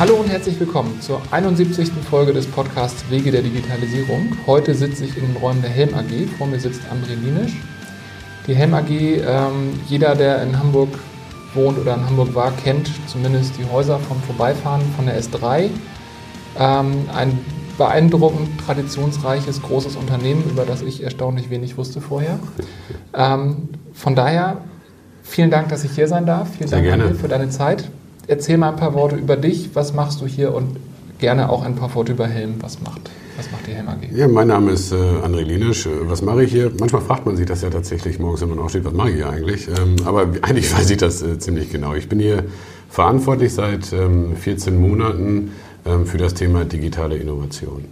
Hallo und herzlich willkommen zur 71. Folge des Podcasts Wege der Digitalisierung. Heute sitze ich in den Räumen der Helm AG. Vor mir sitzt André Linisch. Die Helm AG, ähm, jeder, der in Hamburg wohnt oder in Hamburg war, kennt zumindest die Häuser vom Vorbeifahren von der S3. Ähm, ein beeindruckend traditionsreiches, großes Unternehmen, über das ich erstaunlich wenig wusste vorher. Ähm, von daher, vielen Dank, dass ich hier sein darf. Vielen Sehr Dank gerne. für deine Zeit. Erzähl mal ein paar Worte über dich. Was machst du hier? Und gerne auch ein paar Worte über Helm. Was macht, was macht die Helm AG? Ja, mein Name ist äh, André Linisch. Äh, Was mache ich hier? Manchmal fragt man sich das ja tatsächlich morgens, wenn man aufsteht, was mache ich hier eigentlich? Ähm, aber eigentlich weiß ich das äh, ziemlich genau. Ich bin hier verantwortlich seit ähm, 14 Monaten ähm, für das Thema digitale Innovation.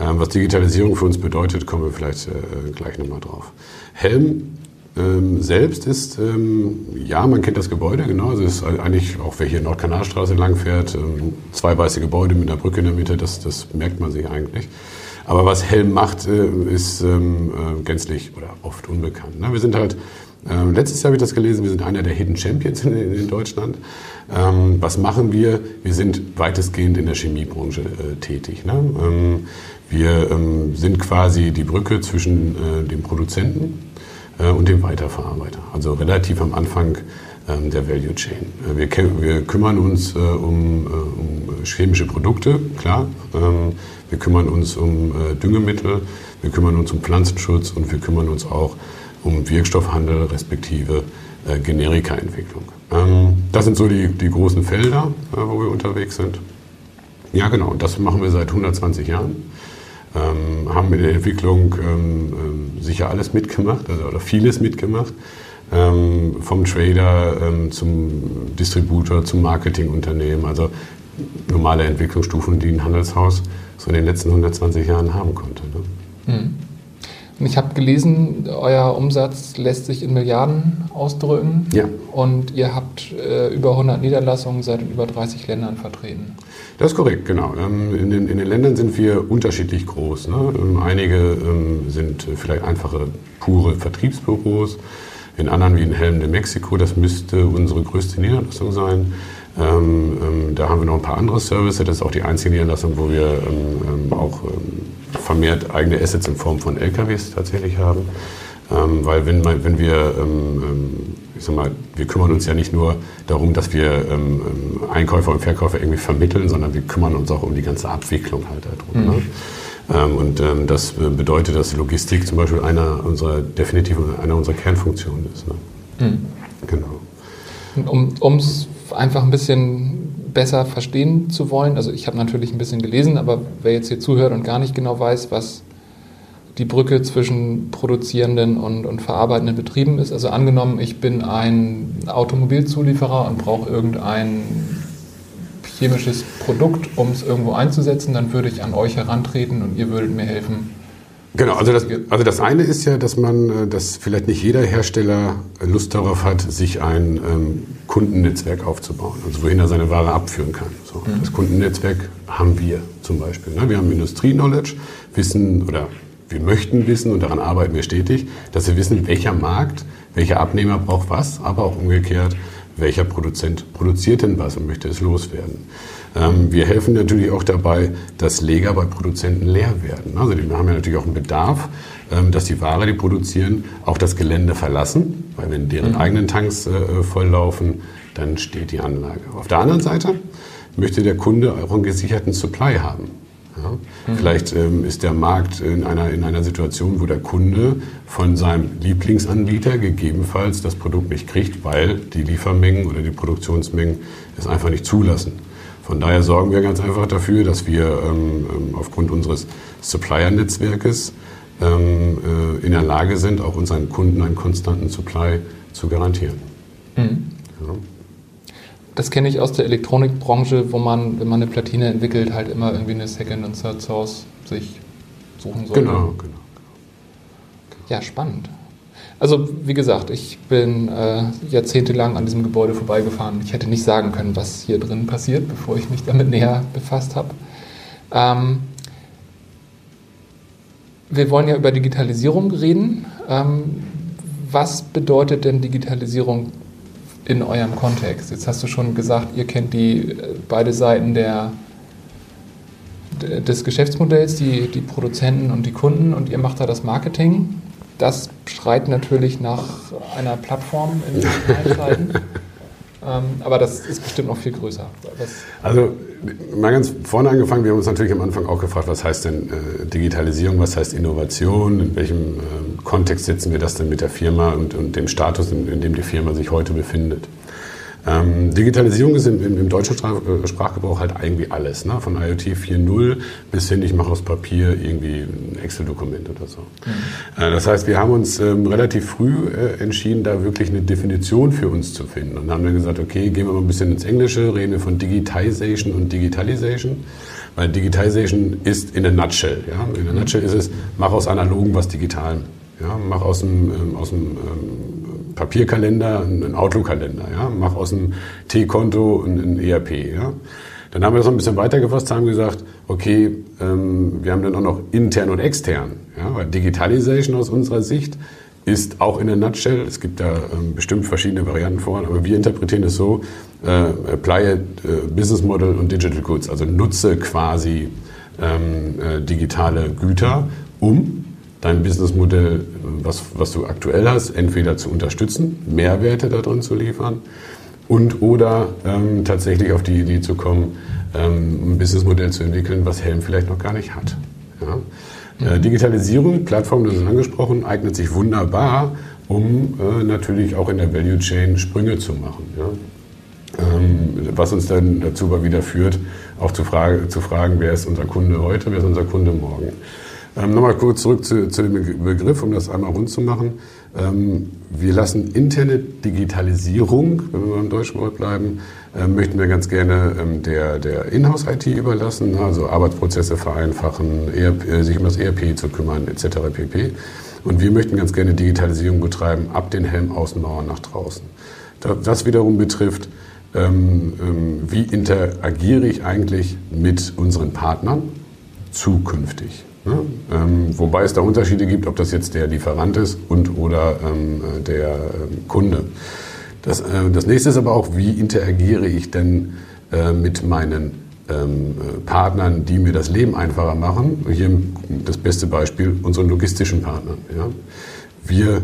Ähm, was Digitalisierung für uns bedeutet, kommen wir vielleicht äh, gleich nochmal drauf. Helm ähm, selbst ist, ähm, ja, man kennt das Gebäude, genau. Also es ist eigentlich, auch wer hier Nordkanalstraße lang fährt, ähm, zwei weiße Gebäude mit einer Brücke in der Mitte, das, das merkt man sich eigentlich. Aber was Helm macht, äh, ist ähm, äh, gänzlich oder oft unbekannt. Ne? Wir sind halt, äh, letztes Jahr habe ich das gelesen, wir sind einer der Hidden Champions in, in Deutschland. Ähm, was machen wir? Wir sind weitestgehend in der Chemiebranche äh, tätig. Ne? Ähm, wir sind quasi die Brücke zwischen äh, dem Produzenten und dem Weiterverarbeiter. Also relativ am Anfang ähm, der Value Chain. Äh, wir, wir kümmern uns äh, um, äh, um chemische Produkte, klar. Wir kümmern uns um äh, Düngemittel, wir kümmern uns um Pflanzenschutz und wir kümmern uns auch um Wirkstoffhandel respektive äh, Generikaentwicklung. Ähm, das sind so die, die großen Felder, äh, wo wir unterwegs sind. Ja, genau. Das machen wir seit 120 Jahren. Ähm, haben in der Entwicklung ähm, ähm, sicher alles mitgemacht, also, oder vieles mitgemacht. Ähm, vom Trader ähm, zum Distributor, zum Marketingunternehmen. Also normale Entwicklungsstufen, die ein Handelshaus so in den letzten 120 Jahren haben konnte. Ne? Hm. Und ich habe gelesen, euer Umsatz lässt sich in Milliarden ausdrücken. Ja. Und ihr habt äh, über 100 Niederlassungen, seid in über 30 Ländern vertreten. Das ist korrekt, genau. Ähm, In den, in den Ländern sind wir unterschiedlich groß. Ne? Ähm, Einige ähm, sind vielleicht einfache, pure Vertriebsbüros. In anderen wie in Helm de Mexiko, das müsste unsere größte Niederlassung sein. Ähm, ähm, da haben wir noch ein paar andere Services. Das ist auch die einzige Niederlassung, wo wir ähm, auch vermehrt eigene Assets in Form von LKWs tatsächlich haben. Weil wenn, wenn wir, ich sag mal, wir kümmern uns ja nicht nur darum, dass wir ähm, ähm, Einkäufer und Verkäufer irgendwie vermitteln, sondern wir kümmern uns auch um die ganze Abwicklung halt darum. Ne? Ähm, und ähm, das äh, bedeutet, dass Logistik zum Beispiel einer unserer, definitiv einer unserer Kernfunktionen ist. Ne? Hm. Genau. Um es einfach ein bisschen besser verstehen zu wollen, also ich habe natürlich ein bisschen gelesen, aber wer jetzt hier zuhört und gar nicht genau weiß, was die Brücke zwischen produzierenden und, und verarbeitenden Betrieben ist, also angenommen, ich bin ein Automobilzulieferer und brauche irgendein chemisches Produkt, um es irgendwo einzusetzen, dann würde ich an euch herantreten und ihr würdet mir helfen. Genau, also das, also das eine ist ja, dass man, äh, dass vielleicht nicht jeder Hersteller Lust darauf hat, sich ein ähm, Kundennetzwerk aufzubauen, also wohin er seine Ware abführen kann. So, Das Kundennetzwerk haben wir zum Beispiel. Ne? Wir haben Industrie-Knowledge, wissen oder wir möchten wissen und daran arbeiten wir stetig, dass wir wissen, welcher Markt, welcher Abnehmer braucht was, aber auch umgekehrt, welcher Produzent produziert denn was und möchte es loswerden. Ähm, wir helfen natürlich auch dabei, dass Lager bei Produzenten leer werden. Also die haben ja natürlich auch einen Bedarf, ähm, dass die Ware, die produzieren, auch das Gelände verlassen, weil wenn deren eigenen Tanks äh, volllaufen, dann steht die Anlage. Auf der anderen Seite möchte der Kunde auch einen gesicherten Supply haben. Ja? Vielleicht ähm, ist der Markt in einer, in einer Situation, wo der Kunde von seinem Lieblingsanbieter gegebenenfalls das Produkt nicht kriegt, weil die Liefermengen oder die Produktionsmengen es einfach nicht zulassen. Von daher sorgen wir ganz einfach dafür, dass wir ähm, ähm, aufgrund unseres Supplier-Netzwerkes ähm, äh, in der Lage sind, auch unseren Kunden einen konstanten Supply zu garantieren. Ja. Das kenne ich aus der Elektronikbranche, wo man, wenn man eine Platine entwickelt, halt immer irgendwie eine Second- und Third-Source sich suchen sollte. Genau, genau. Ja, spannend. Also, wie gesagt, ich bin äh, jahrzehntelang an diesem Gebäude vorbeigefahren. Ich hätte nicht sagen können, was hier drin passiert, bevor ich mich damit näher befasst habe. Ähm, wir wollen ja über Digitalisierung reden. Ähm, was bedeutet denn Digitalisierung in eurem Kontext? Jetzt hast du schon gesagt, ihr kennt die äh, beide Seiten der, des Geschäftsmodells, die, die Produzenten und die Kunden und ihr macht da das Marketing. Das schreit natürlich nach einer Plattform Zeiten. Ähm, aber das ist bestimmt noch viel größer. Das also mal ganz vorne angefangen, wir haben uns natürlich am Anfang auch gefragt, was heißt denn äh, Digitalisierung, was heißt Innovation, in welchem äh, Kontext setzen wir das denn mit der Firma und, und dem Status, in, in, dem die Firma sich heute befindet. Ähm, Digitalisierung ist im, im, im deutschen äh, Sprachgebrauch halt irgendwie alles, ne? von IoT 4.0 bis hin, ich mache aus Papier irgendwie ein Excel-Dokument oder so. Mhm. Äh, das heißt, wir haben uns ähm, relativ früh äh, entschieden, da wirklich eine Definition für uns zu finden und haben dann gesagt, okay, gehen wir mal ein bisschen ins Englische, reden wir von Digitization und Digitalization. Weil Digitization ist in a nutshell. Ja? In a nutshell ist es, mach aus analogen was digitalem. Ja? Mach aus dem, ähm, aus dem ähm, Papierkalender einen Outlook-Kalender, ja? mach aus dem T-Konto ein, ERP. Ja? Dann haben wir das noch ein bisschen weitergefasst, haben gesagt, okay, ähm, wir haben dann auch noch intern und extern. Ja? Weil Digitalisation aus unserer Sicht ist auch in der Nutshell, es gibt da ähm, bestimmt verschiedene Varianten vor, aber wir interpretieren es so, äh, apply it, äh, Business Model und Digital Goods, also nutze quasi ähm, äh, digitale Güter, um dein Businessmodell, was, was du aktuell hast, entweder zu unterstützen, Mehrwerte darin zu liefern und oder ähm, tatsächlich auf die Idee zu kommen, ähm, ein Businessmodell zu entwickeln, was Helm vielleicht noch gar nicht hat. Ja? Äh, Digitalisierung, Plattform, das ist angesprochen, eignet sich wunderbar, um äh, natürlich auch in der Value Chain Sprünge zu machen. Ja? Ähm, was uns dann dazu wieder führt, auch zu, frage, zu fragen, wer ist unser Kunde heute, wer ist unser Kunde morgen. Ähm, Nochmal kurz zurück zu, zu, dem Begriff, um das einmal rund zu machen. Ähm, wir lassen interne Digitalisierung, wenn wir beim deutschen Wort bleiben, ähm, möchten wir ganz gerne ähm, der, der Inhouse-IT überlassen, also Arbeitsprozesse vereinfachen, ERP, äh, sich um das ERP zu kümmern, etc. pp. Und wir möchten ganz gerne Digitalisierung betreiben, ab den Helmaußenmauern nach draußen. Das wiederum betrifft, ähm, ähm, wie interagiere ich eigentlich mit unseren Partnern zukünftig. Ne? Ähm, wobei es da Unterschiede gibt, ob das jetzt der Lieferant ist und oder ähm, der ähm, Kunde. Das, äh, das nächste ist aber auch, wie interagiere ich denn äh, mit meinen ähm, Partnern, die mir das Leben einfacher machen. Hier das beste Beispiel, unseren logistischen Partnern. Ja? Wir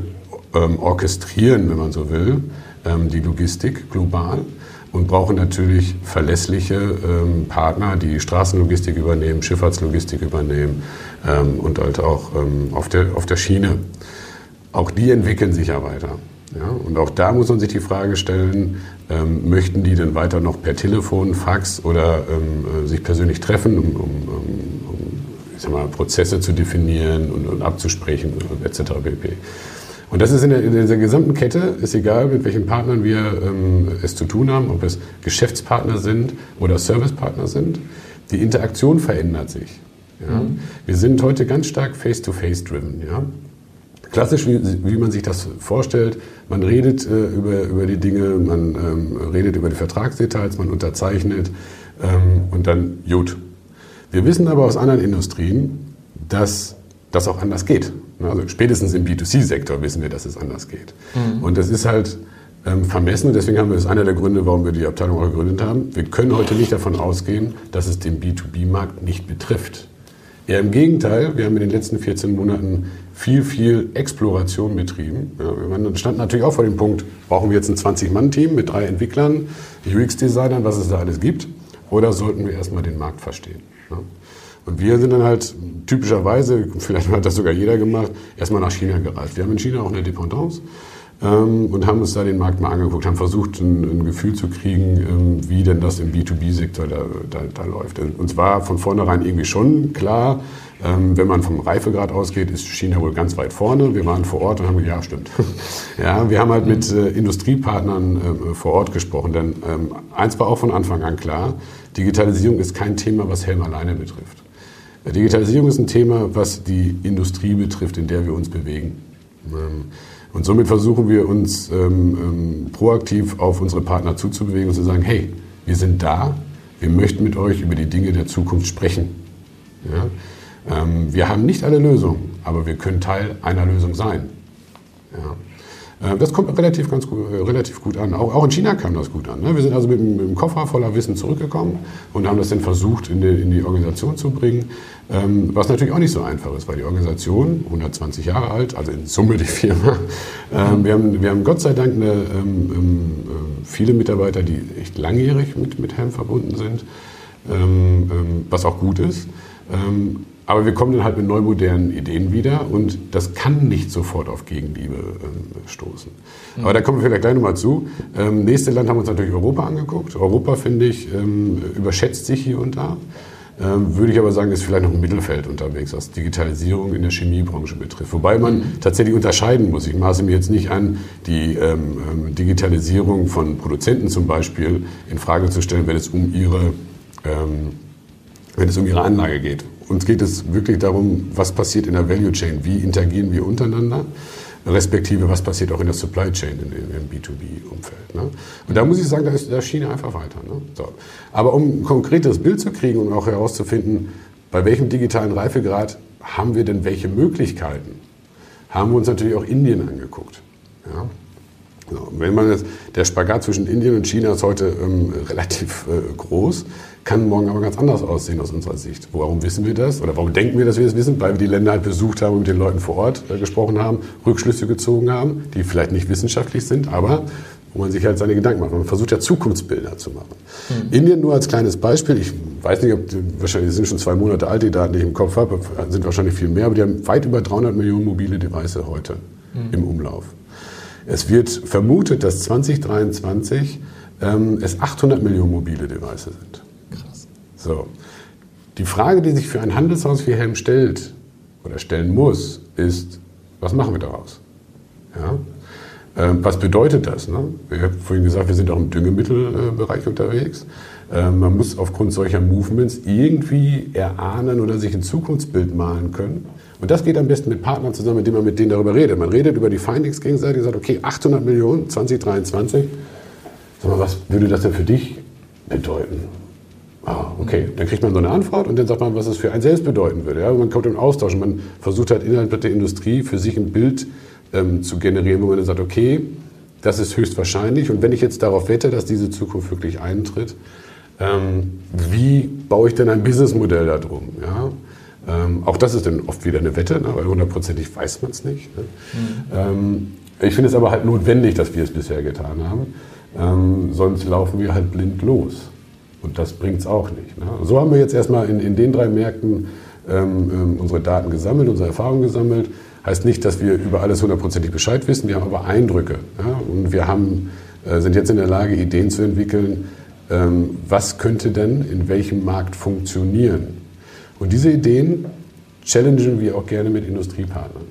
ähm, orchestrieren, wenn man so will, ähm, die Logistik global und brauchen natürlich verlässliche ähm, Partner, die Straßenlogistik übernehmen, Schifffahrtslogistik übernehmen ähm, und halt auch ähm, auf, der, auf der Schiene. Auch die entwickeln sich ja weiter. Ja? Und auch da muss man sich die Frage stellen, ähm, möchten die denn weiter noch per Telefon, Fax oder ähm, äh, sich persönlich treffen, um, um, um sag mal, Prozesse zu definieren und, und abzusprechen etc. pp. Und das ist in, der, in dieser gesamten Kette, ist egal, mit welchen Partnern wir ähm, es zu tun haben, ob es Geschäftspartner sind oder Servicepartner sind. Die Interaktion verändert sich. Ja? Mhm. Wir sind heute ganz stark face-to-face-driven. Ja? Klassisch, wie, wie, man sich das vorstellt, man redet äh, über, über die Dinge, man ähm, redet über die Vertragsdetails, man unterzeichnet ähm, und dann gut. Wir wissen aber aus anderen Industrien, dass das auch anders geht. Also spätestens im B2C-Sektor wissen wir, dass es anders geht. Mhm. Und das ist halt ähm, vermessen. Deswegen haben wir, das einer der Gründe, warum wir die Abteilung auch gegründet haben. Wir können heute nicht davon ausgehen, dass es den B2B-Markt nicht betrifft. Eher im Gegenteil, wir haben in den letzten 14 Monaten viel, viel Exploration betrieben. Ja, wir standen natürlich auch vor dem Punkt, brauchen wir jetzt ein 20-Mann-Team mit drei Entwicklern, UX-Designern, was es da alles gibt, oder sollten wir erstmal den Markt verstehen? Ja. Und wir sind dann halt typischerweise, vielleicht hat das sogar jeder gemacht, erstmal nach China gereist. Wir haben in China auch eine Dependance ähm, und haben uns da den Markt mal angeguckt, haben versucht, ein, ein Gefühl zu kriegen, ähm, wie denn das im B2B-Sektor da, da, da, läuft. Uns war von vornherein irgendwie schon klar, ähm, wenn man vom Reifegrad ausgeht, ist China wohl ganz weit vorne. Wir waren vor Ort und haben gesagt, ja, stimmt. ja, wir haben halt mit äh, Industriepartnern äh, vor Ort gesprochen, denn ähm, eins war auch von Anfang an klar, Digitalisierung ist kein Thema, was Helm alleine betrifft. Digitalisierung ist ein Thema, was die Industrie betrifft, in der wir uns bewegen. Ähm, und somit versuchen wir uns ähm, ähm, proaktiv auf unsere Partner zuzubewegen und zu sagen, hey, wir sind da, wir möchten mit euch über die Dinge der Zukunft sprechen. Ja? wir haben nicht alle Lösungen, aber wir können Teil einer Lösung sein. Ja? Äh, das kommt relativ, ganz gut, äh, relativ gut an. Auch, in China kam das gut an. Ne? Wir sind also mit, einem Koffer voller Wissen zurückgekommen und haben das dann versucht, in die, in die Organisation zu bringen. Ähm, was natürlich auch nicht so einfach ist, weil die Organisation, 120 Jahre alt, also in Summe die Firma, ähm, wir, haben, wir haben Gott sei Dank eine, ähm, ähm, viele Mitarbeiter, die echt langjährig mit, mit Helm verbunden sind, was auch gut ist. Aber wir kommen dann halt mit neumodernen Ideen wieder und das kann nicht sofort auf Gegenliebe äh, stoßen. Mhm. Aber da kommen wir vielleicht gleich nochmal zu. Ähm, nächste Land haben wir uns natürlich Europa angeguckt. Europa, finde ich, ähm, überschätzt sich hier und da. Ähm, würde ich aber sagen, ist vielleicht noch im Mittelfeld unterwegs, was Digitalisierung in der Chemiebranche betrifft. Wobei man tatsächlich unterscheiden muss. Ich maße mir jetzt nicht an, die ähm, ähm, Digitalisierung von Produzenten zum Beispiel in Frage zu stellen, wenn es um ihre, ähm, wenn es um ihre Anlage geht uns geht es wirklich darum, was passiert in der Value Chain, wie interagieren wir untereinander, respektive was passiert auch in der Supply Chain in, in, im B2B-Umfeld. Ne? Und da muss ich sagen, da ist da China einfach weiter. Ne? So. Aber um ein konkretes Bild zu kriegen und auch herauszufinden, bei welchem digitalen Reifegrad haben wir denn welche Möglichkeiten, haben wir uns natürlich auch Indien angeguckt. Ja? So, wenn man jetzt, der Spagat zwischen Indien und China ist heute ähm, relativ äh, groß kann morgen aber ganz anders aussehen aus unserer Sicht. Warum wissen wir das? Oder warum denken wir, dass wir das wissen? Weil wir die Länder halt besucht haben und mit den Leuten vor Ort äh, gesprochen haben, Rückschlüsse gezogen haben, die vielleicht nicht wissenschaftlich sind, aber wo man sich halt seine Gedanken macht. Man versucht ja Zukunftsbilder zu machen. Mhm. Indien nur als kleines Beispiel. Ich weiß nicht, ob wahrscheinlich sind schon zwei Monate alt, die Daten, die ich im Kopf habe, sind wahrscheinlich viel mehr, aber die haben weit über 300 Millionen mobile Devices heute mhm. im Umlauf. Es wird vermutet, dass 2023 ähm, es 800 Millionen mobile Devices sind. So. Die Frage, die sich für ein Handelshaus wie Helm stellt oder stellen muss, ist, was machen wir daraus? Ja? Ähm, was bedeutet das? Ne? Ich habe vorhin gesagt, wir sind auch im Düngemittelbereich unterwegs. Ähm, man muss aufgrund solcher Movements irgendwie erahnen oder sich ein Zukunftsbild malen können. Und das geht am besten mit Partnern zusammen, mit denen man mit denen darüber redet. Man redet über die Findings gegenseitig und sagt, okay, 800 Millionen 2023. Sag mal, was würde das denn für dich bedeuten? Ah, okay. Dann kriegt man so eine Antwort und dann sagt man, was es für einen selbst bedeuten würde. Ja? Man kommt im Austausch und man versucht halt innerhalb der Industrie für sich ein Bild ähm, zu generieren, wo man dann sagt, okay, das ist höchstwahrscheinlich und wenn ich jetzt darauf wette, dass diese Zukunft wirklich eintritt, ähm, wie baue ich denn ein Businessmodell darum? Ja? Ähm, auch das ist dann oft wieder eine Wette, ne? weil hundertprozentig weiß man es nicht. Ne? Mhm. ich finde es aber halt notwendig, dass wir es bisher getan haben, ähm, sonst laufen wir halt blind los. Und das bringt es auch nicht. Ne? So haben wir jetzt erstmal in, in den drei Märkten ähm, ähm, unsere Daten gesammelt, unsere Erfahrungen gesammelt. Heißt nicht, dass wir über alles hundertprozentig Bescheid wissen, wir haben aber Eindrücke. Ja? Und wir haben, äh, sind jetzt in der Lage, Ideen zu entwickeln, ähm, was könnte denn in welchem Markt funktionieren. Und diese Ideen challengen wir auch gerne mit Industriepartnern.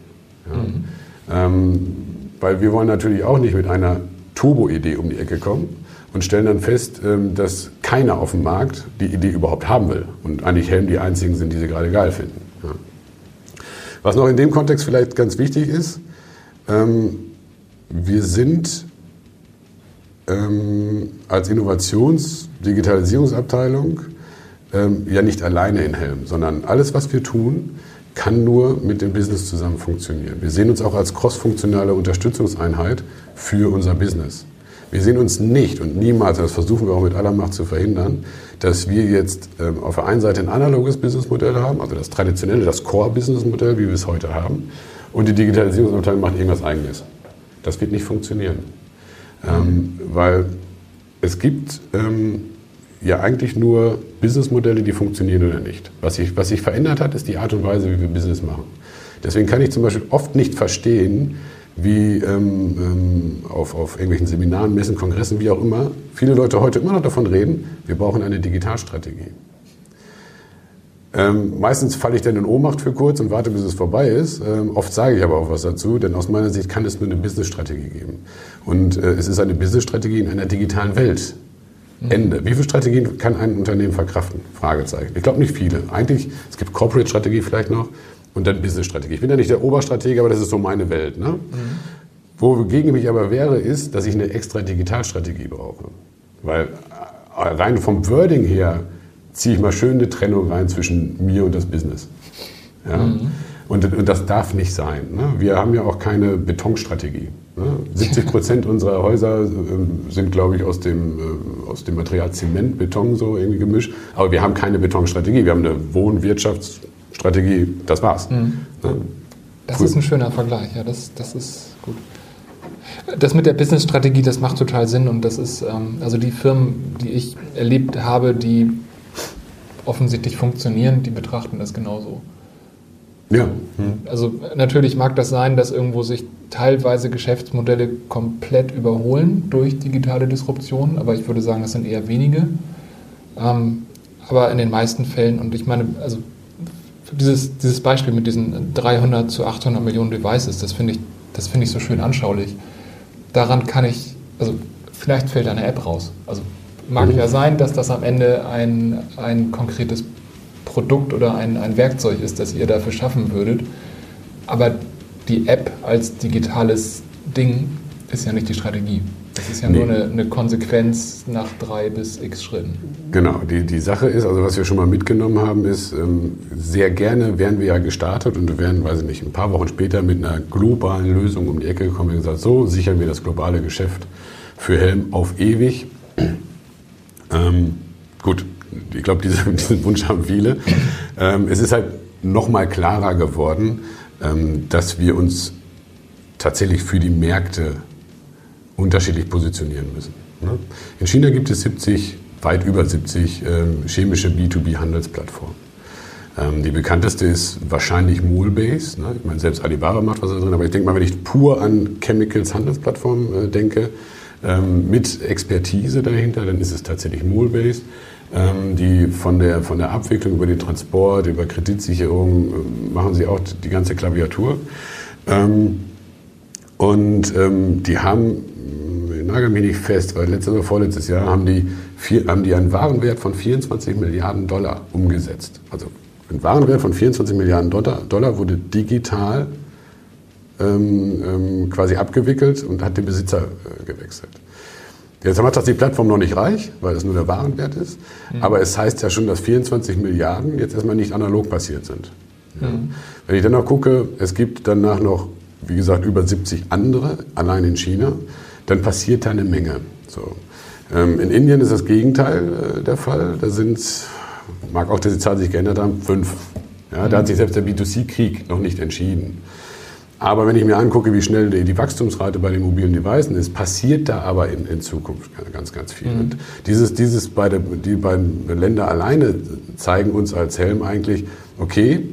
Ja? Mhm. Ähm, weil wir wollen natürlich auch nicht mit einer Turbo-Idee um die Ecke kommen, und stellen dann fest, ähm, dass keiner auf dem Markt die Idee überhaupt haben will und eigentlich Helm die einzigen sind, die sie gerade geil finden. Was noch in dem Kontext vielleicht ganz wichtig ist, ähm, wir sind ähm, als Innovations-, Digitalisierungsabteilung ja nicht alleine in Helm, sondern alles, was wir tun, kann nur mit dem Business zusammen funktionieren. Wir sehen uns auch als crossfunktionale Unterstützungseinheit für unser Business. Wir sehen uns nicht und niemals, das versuchen wir auch mit aller Macht zu verhindern, dass wir jetzt ähm, auf der einen Seite ein analoges Businessmodell haben, also das traditionelle, das Core-Businessmodell, wie wir es heute haben, und die Digitalisierungsabteilung macht irgendwas Eigenes. Das wird nicht funktionieren. Ähm, weil es gibt ähm, ja eigentlich nur Businessmodelle, die funktionieren oder nicht. Was sich, was sich verändert hat, ist die Art und Weise, wie wir Business machen. Deswegen kann ich zum Beispiel oft nicht verstehen, wie ähm, ähm, auf, auf irgendwelchen Seminaren, Messen, Kongressen, wie auch immer, viele Leute heute immer noch davon reden, wir brauchen eine Digitalstrategie. Ähm, meistens falle ich dann in Ohnmacht für kurz und warte, bis es vorbei ist. Ähm, oft sage ich aber auch was dazu, denn aus meiner Sicht kann es nur eine Businessstrategie geben. Und äh, es ist eine Businessstrategie in einer digitalen Welt. Mhm. Ende. Wie viele Strategien kann ein Unternehmen verkraften? Fragezeichen. Ich glaube nicht viele. Eigentlich, es gibt Corporate-Strategie vielleicht noch, und dann Business-Strategie. Ich bin ja nicht der Oberstratege, aber das ist so meine Welt. Ne? Mhm. Wogegen ich aber wäre, ist, dass ich eine extra Digitalstrategie brauche. Weil äh, rein vom Wording her ziehe ich mal schön eine Trennung rein zwischen mir und das Business. Ja? Mhm. Und, und, das darf nicht sein. Ne? Wir haben ja auch keine Betonstrategie. 70 ne? Prozent unserer Häuser äh, sind, glaube ich, aus dem, äh, aus dem Material Zement, Beton so irgendwie gemischt. Aber wir haben keine Betonstrategie. Wir haben eine Wohnwirtschaftsstrategie. Das war's. Mhm. Das ist ein schöner Vergleich. Ja, das, das ist gut. Das mit der Businessstrategie, das macht total Sinn und das ist, ähm, also die Firmen, die ich erlebt habe, die offensichtlich funktionieren, die betrachten das genauso. Ja. Hm. Also natürlich mag das sein, dass irgendwo sich teilweise Geschäftsmodelle komplett überholen durch digitale Disruption, aber ich würde sagen, das sind eher wenige. Ähm, aber in den meisten Fällen, und ich meine, also dieses, dieses Beispiel mit diesen 300 zu 800 Millionen Devices, das finde ich, das ich so schön anschaulich. Daran kann ich, also vielleicht fällt eine App raus. Also mag ja sein, dass das am Ende ein, ein konkretes Produkt oder ein, ein Werkzeug ist, das ihr dafür schaffen würdet. Aber die App als digitales Ding ist ja nicht die Strategie. Das ist ja nee. nur eine, eine, Konsequenz nach drei bis x Schritten. Genau, die, die Sache ist, also was wir schon mal mitgenommen haben, ist, ähm, sehr gerne wären wir ja gestartet und wären, weiß ich nicht, ein paar Wochen später mit einer globalen Lösung um die Ecke gekommen und gesagt, so sichern wir das globale Geschäft für Helm auf ewig. Ähm, gut, ich glaube, diese, diesen Wunsch haben viele. Ähm, es ist halt noch mal klarer geworden, ähm, dass wir uns tatsächlich für die Märkte unterschiedlich positionieren müssen. Ne? In China gibt es 70, weit über 70 ähm, chemische B2B-Handelsplattformen. Ähm, die bekannteste ist wahrscheinlich Moolbase. Ne? Ich meine, selbst Alibaba macht was da drin, aber ich denke mal, wenn ich pur an Chemicals Handelsplattformen äh, denke, ähm, mit Expertise dahinter, dann ist es tatsächlich Moolbase, ähm, die von der, von der Abwicklung über den Transport, über Kreditsicherung, machen sie auch die ganze Klaviatur. Ähm, und ähm, die haben, ich nagel mich nicht fest, weil letztes oder vorletztes Jahr haben die, vier, haben die einen Warenwert von 24 Milliarden Dollar umgesetzt. Also ein Warenwert von 24 Milliarden Dollar, Dollar wurde digital ähm, ähm, quasi abgewickelt und hat den Besitzer äh, gewechselt. Jetzt macht das die Plattform noch nicht reich, weil es nur der Warenwert ist. Mhm. Aber es heißt ja schon, dass 24 Milliarden jetzt erstmal nicht analog passiert sind. Ja. Mhm. Wenn ich dann noch gucke, es gibt danach noch, wie gesagt, über 70 andere, allein in China, dann passiert da eine Menge. So. Ähm, in Indien ist das Gegenteil äh, der Fall. Da sind, mag auch, dass die Zahlen sich geändert haben, fünf. Ja. Da hat sich selbst der B2C-Krieg noch nicht entschieden. Aber wenn ich mir angucke, wie schnell die Wachstumsrate bei den mobilen Devices ist, passiert da aber in, in Zukunft ganz, ganz viel. Mhm. Und dieses, dieses beide, die beiden Länder alleine zeigen uns als Helm eigentlich, okay,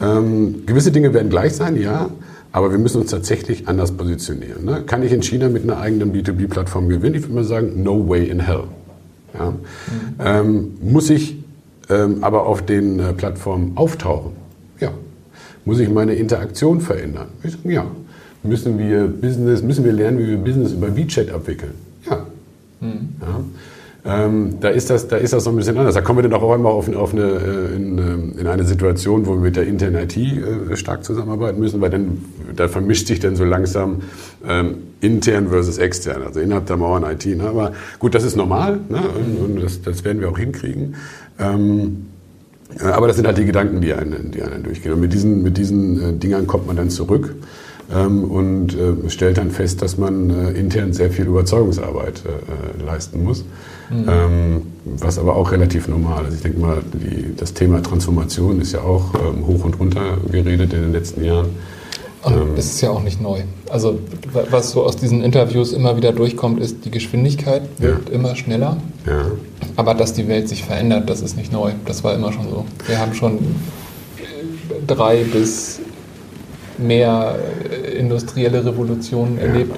ähm, gewisse Dinge werden gleich sein, ja, aber wir müssen uns tatsächlich anders positionieren. Ne? Kann ich in China mit einer eigenen B2B-Plattform gewinnen? Ich würde mal sagen, no way in hell. Ja? Mhm. Ähm, muss ich ähm, aber auf den äh, Plattformen auftauchen? Ja, muss ich meine Interaktion verändern? Ich sage, ja. Müssen wir, Business, müssen wir lernen, wie wir Business über WeChat abwickeln? Ja. Mhm. ja. Ähm, da, ist das, da ist das noch ein bisschen anders. Da kommen wir dann auch einmal auf, auf eine, äh, in, ähm, in, eine Situation, wo wir mit der internen IT äh, stark zusammenarbeiten müssen, weil dann, da vermischt sich dann so langsam ähm, intern versus extern, also innerhalb der Mauern IT. Ne? Aber gut, das ist normal ne? und, und das, das, werden wir auch hinkriegen. Ähm, aber das sind halt die Gedanken, die einen, die einen durchgehen. Und mit diesen, mit diesen äh, Dingern kommt man dann zurück ähm, und äh, stellt dann fest, dass man äh, intern sehr viel Überzeugungsarbeit äh, äh, leisten muss. Mhm. Ähm, was aber auch relativ normal ist. Ich denke mal, die, das Thema Transformation ist ja auch ähm, hoch und runter geredet in den letzten Jahren. Und ähm, es ist ja auch nicht neu. Also was so aus diesen Interviews immer wieder durchkommt, ist, die Geschwindigkeit wird ja. immer schneller. Ja. Aber dass die Welt sich verändert, das ist nicht neu. Das war immer schon so. Wir haben schon drei bis mehr industrielle Revolutionen ja. erlebt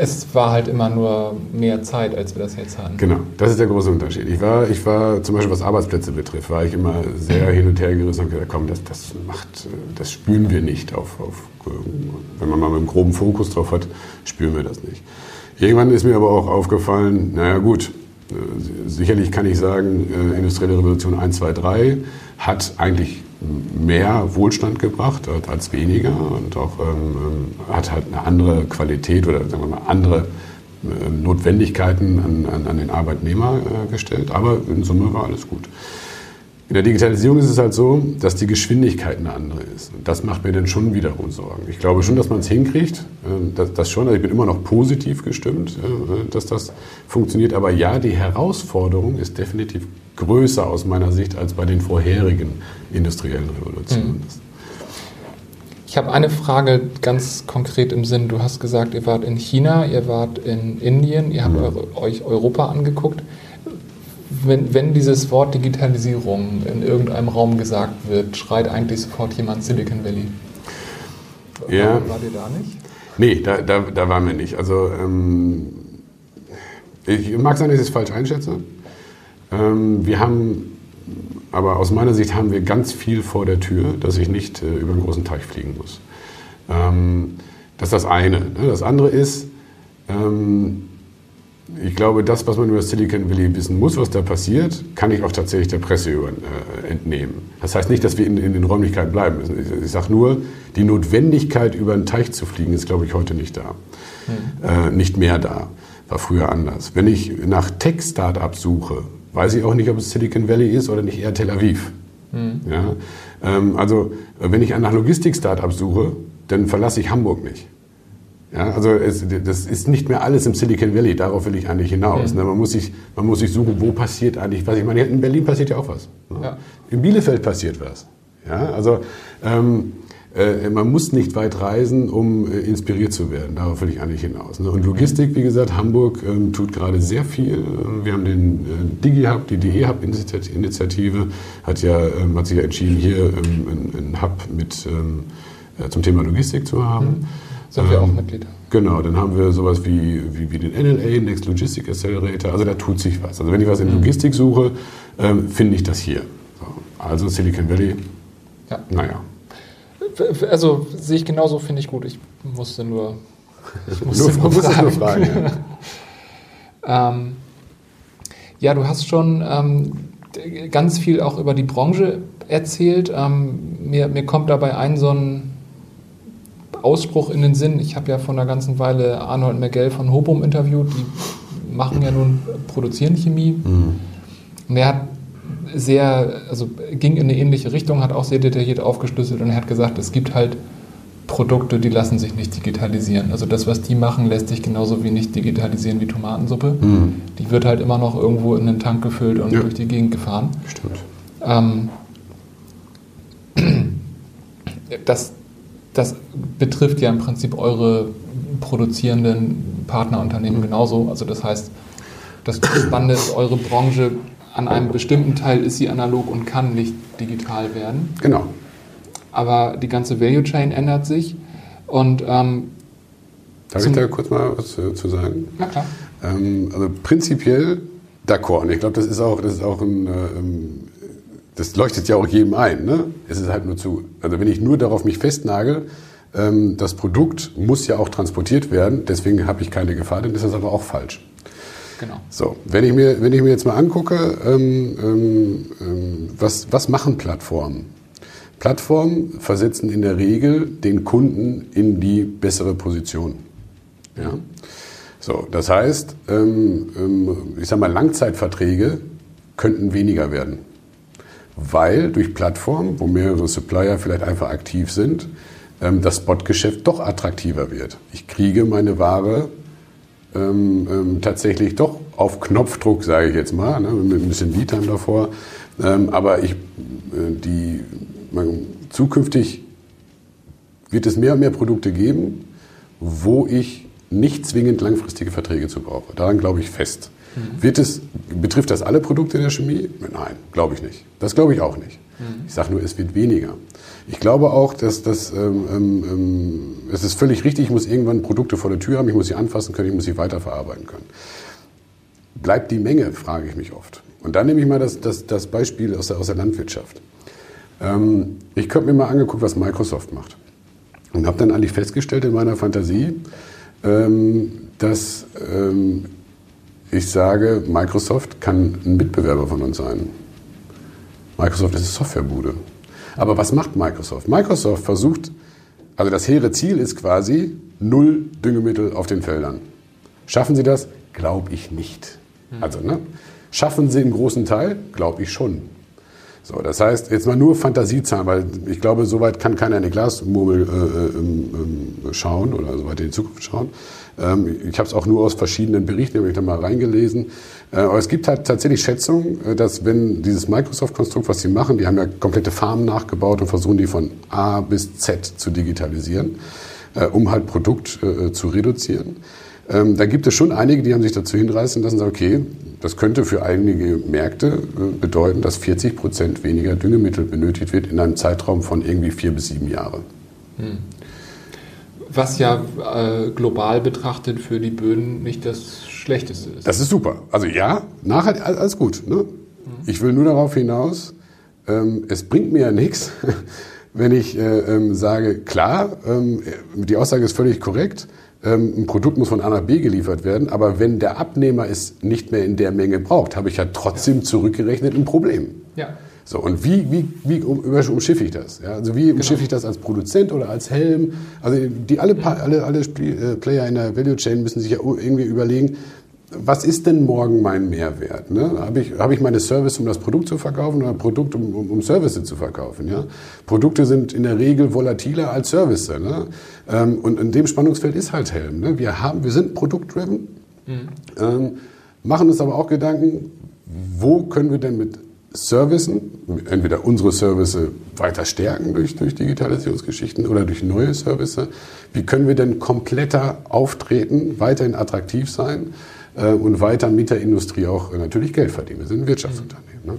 es war halt immer nur mehr Zeit, als wir das jetzt haben. Genau, das ist der große Unterschied. Ich war, ich war zum Beispiel was Arbeitsplätze betrifft, war ich immer sehr hin und her gerissen und gesagt, komm, das, das macht, das spüren wir nicht auf, auf, wenn man mal mit einem groben Fokus drauf hat, spüren wir das nicht. Irgendwann ist mir aber auch aufgefallen, naja gut, äh, sicherlich kann ich sagen, äh, industrielle Revolution 1, 2, 3 hat eigentlich mehr Wohlstand gebracht als weniger und auch ähm, hat halt eine andere Qualität oder sagen wir mal andere äh, Notwendigkeiten an, an, an, den Arbeitnehmer äh, gestellt. Aber in Summe war alles gut. In der Digitalisierung ist es halt so, dass die Geschwindigkeit eine andere ist. Und das macht mir dann schon wiederum Sorgen. Ich glaube schon, dass man es hinkriegt. äh, Das, das schon. Also ich bin immer noch positiv gestimmt, äh, dass das funktioniert. Aber ja, die Herausforderung ist definitiv größer aus meiner Sicht als bei den vorherigen industriellen Revolutionen. Ich habe eine Frage ganz konkret im Sinn. Du hast gesagt, ihr wart in China, ihr wart in Indien, ihr habt Mhm. eure, euch Europa angeguckt. Wenn, wenn dieses Wort Digitalisierung in irgendeinem Raum gesagt wird, schreit eigentlich sofort jemand Silicon Valley. Ja. War, wart ihr da nicht? Nee, da, da, da waren wir nicht. Also ähm, ich mag sein, dass ich es falsch einschätze. Ähm, wir haben, aber aus meiner Sicht haben wir ganz viel vor der Tür, dass ich nicht äh, über einen großen Teich fliegen muss. Ähm, das ist das eine. Ne? Das andere ist, ähm, ich glaube, das, was man über Silicon Valley wissen muss, was da passiert, kann ich auch tatsächlich der Presse über, äh, entnehmen. Das heißt nicht, dass wir in, in den Räumlichkeiten bleiben müssen. Ich, ich sage nur, die Notwendigkeit, über einen Teich zu fliegen, ist, glaube ich, heute nicht da. Äh, nicht mehr da. War früher anders. Wenn ich nach Tech-Startups suche, weiß ich auch nicht, ob es Silicon Valley ist oder nicht eher Tel Aviv. Ja? Ähm, also, wenn ich nach Logistik-Startups suche, dann verlasse ich Hamburg nicht. Ja, also es, das ist nicht mehr alles im Silicon Valley, darauf will ich eigentlich hinaus. Ne? Man, muss sich, man muss sich suchen, wo passiert eigentlich was. Ich meine, in Berlin passiert ja auch was. Ne? Ja. In Bielefeld passiert was. Ja, also ähm, äh, man muss nicht weit reisen, um äh, inspiriert zu werden. Darauf will ich eigentlich hinaus. Ne? Und Logistik, wie gesagt, Hamburg ähm, tut gerade sehr viel. Wir haben den äh, DigiHub, die DE-Hub-Initiative, hat, ja, ähm, hat sich ja entschieden, hier ähm, einen, Hub mit, ähm, äh, zum Thema Logistik zu haben. Sind wir auch Ähm, Mitglieder. Genau, dann haben wir sowas wie, wie, wie den NLA, Next Logistic Accelerator. Also da tut sich was. Also wenn ich was in Logistik suche, ähm, finde ich das hier. So. Also Silicon Valley, Ja. naja. Also sehe ich genauso, finde ich gut. Ich musste nur, ich musste Nur, nur, fragen. nur fragen. Ja. Ähm, ja, du hast schon ähm, ganz viel auch über die Branche erzählt. Ähm, mir, mir kommt dabei ein so ein Ausspruch in den Sinn. Ich habe ja vor einer ganzen Weile Arnold Mergel von Hobum interviewt. Die machen ja nun, produzieren Chemie. Und er hat sehr, also ging in eine ähnliche Richtung, hat auch sehr detailliert aufgeschlüsselt und er hat gesagt, es gibt halt Produkte, die lassen sich nicht digitalisieren. Also das, was die machen, lässt sich genauso wenig digitalisieren wie Tomatensuppe. Die wird halt immer noch irgendwo in den Tank gefüllt und Ja. durch die Gegend gefahren. Stimmt. Ähm, das, das betrifft ja im Prinzip eure produzierenden Partnerunternehmen genauso. Also das heißt, das Spannende ist, eure Branche an einem bestimmten Teil ist sie analog und kann nicht digital werden. Genau. Aber die ganze Value Chain ändert sich. Und ähm, Darf ich da kurz mal was zu sagen? na klar. Ähm, also prinzipiell d'accord. Und ich glaube, das ist auch, das ist auch ein, äh, das leuchtet ja auch jedem ein. Ne? Es ist halt nur zu, also wenn ich nur darauf mich festnagel, ähm, das Produkt muss ja auch transportiert werden, deswegen habe ich keine Gefahr, dann ist das aber auch falsch. Genau. So, wenn ich mir, wenn ich mir jetzt mal angucke, ähm, ähm, ähm, was, was machen Plattformen? Plattformen versetzen in der Regel den Kunden in die bessere Position. Ja? So, das heißt, ähm, ähm, ich sage mal, Langzeitverträge könnten weniger werden, weil durch Plattformen, wo mehrere Supplier vielleicht einfach aktiv sind, ähm, das Spotgeschäft doch attraktiver wird. Ich kriege meine Ware ähm, ähm, tatsächlich doch auf Knopfdruck, sage ich jetzt mal, ne, mit ein bisschen Lead-Time davor. Ähm, aber ich, äh, die, man, zukünftig wird es mehr und mehr Produkte geben, wo ich nicht zwingend langfristige Verträge zu brauche. Daran glaube ich fest. Wird es, betrifft das alle Produkte der Chemie? Nein, glaube ich nicht. Das glaube ich auch nicht. Ich sage nur, es wird weniger. Ich glaube auch, dass das, ähm, ähm, ähm, es ist völlig richtig, ich muss irgendwann Produkte vor der Tür haben, ich muss sie anfassen können, ich muss sie weiterverarbeiten können. Bleibt die Menge, frage ich mich oft. Und dann nehme ich mal das, das, das Beispiel aus der, aus der Landwirtschaft. Ähm, ich habe mir mal angeguckt, was Microsoft macht. Und habe dann eigentlich festgestellt in meiner Fantasie, ähm, dass ähm, ich sage, Microsoft kann ein Mitbewerber von uns sein. Microsoft ist eine Softwarebude. Aber was macht Microsoft? Microsoft versucht, also das hehre Ziel ist quasi null Düngemittel auf den Feldern. Schaffen sie das? Glaube ich nicht. Also, ne? Schaffen sie einen großen Teil? Glaube ich schon. So, das heißt, jetzt mal nur Fantasiezahlen, weil ich glaube, soweit kann keiner in die Glasmurmel äh, ähm, ähm, schauen oder soweit in die Zukunft schauen. Ähm, ich habe es auch nur aus verschiedenen Berichten, habe ich da mal reingelesen. Äh, aber es gibt halt tatsächlich Schätzungen, äh, dass wenn dieses Microsoft-Konstrukt, was sie machen, die haben ja komplette Farmen nachgebaut und versuchen die von A bis Z zu digitalisieren, äh, um halt Produkt äh, zu reduzieren. Ähm, da gibt es schon einige, die haben sich dazu hinreißen lassen, sagen, okay, das könnte für einige Märkte äh, bedeuten, dass 40 Prozent weniger Düngemittel benötigt wird in einem Zeitraum von irgendwie vier bis sieben Jahren. Hm. Was ja äh, global betrachtet für die Böden nicht das Schlechteste ist. Das ist super. Also ja, nachher alles gut. Ne? Mhm. Ich will nur darauf hinaus, ähm, es bringt mir ja nichts, wenn ich äh, ähm, sage, klar, ähm, die Aussage ist völlig korrekt, ein Produkt muss von A nach B geliefert werden, aber wenn der Abnehmer es nicht mehr in der Menge braucht, habe ich ja trotzdem zurückgerechnet ein Problem. Ja. So, und wie, wie, wie umschiffe ich das? Ja, also wie genau. umschiffe ich das als Produzent oder als Helm? Also die alle, alle, alle äh, Player in der Value Chain müssen sich ja irgendwie überlegen, was ist denn morgen mein Mehrwert? Ne? Habe ich, hab ich meine Service, um das Produkt zu verkaufen oder Produkt, um, um, um Services zu verkaufen? Ja? Produkte sind in der Regel volatiler als Services. Ne? Ähm, und in dem Spannungsfeld ist halt Helm. Ne? Wir, haben, wir sind produktdriven, mhm. ähm, machen uns aber auch Gedanken, wo können wir denn mit Servicen, entweder unsere Services weiter stärken durch, durch Digitalisierungsgeschichten oder durch neue Services. Wie können wir denn kompletter auftreten, weiterhin attraktiv sein? Äh, und weiter mit der Industrie auch äh, natürlich Geld verdienen. Wir sind ein Wirtschaftsunternehmen. Ne?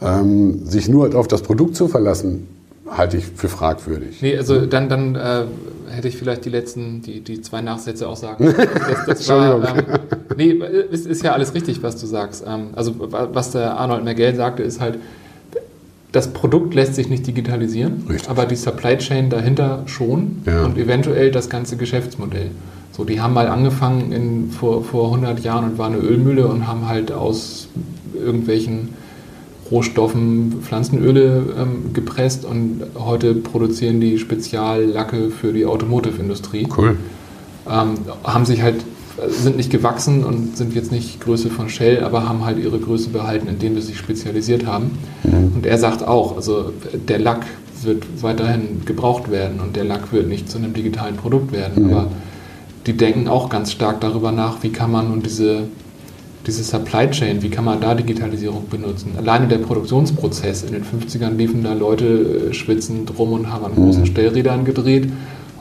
Ähm, sich nur auf das Produkt zu verlassen, halte ich für fragwürdig. Nee, also dann, dann äh, hätte ich vielleicht die letzten, die, die zwei Nachsätze auch sagen. Das, das war, ähm, nee, es ist ja alles richtig, was du sagst. Ähm, also was der Arnold Mergel sagte, ist halt, das Produkt lässt sich nicht digitalisieren, richtig. aber die Supply Chain dahinter schon ja. und eventuell das ganze Geschäftsmodell. So, die haben mal angefangen in, vor, vor 100 Jahren und waren eine Ölmühle und haben halt aus irgendwelchen Rohstoffen Pflanzenöle ähm, gepresst und heute produzieren die Speziallacke für die Automotive-Industrie. Cool. Ähm, haben sich halt, sind nicht gewachsen und sind jetzt nicht Größe von Shell, aber haben halt ihre Größe behalten, indem sie sich spezialisiert haben. Mhm. Und er sagt auch, also der Lack wird weiterhin gebraucht werden und der Lack wird nicht zu einem digitalen Produkt werden. Mhm. Aber die denken auch ganz stark darüber nach, wie kann man und diese, diese Supply Chain, wie kann man da Digitalisierung benutzen. Alleine der Produktionsprozess. In den 50ern liefen da Leute äh, schwitzend rum und haben an großen mhm. Stellrädern gedreht.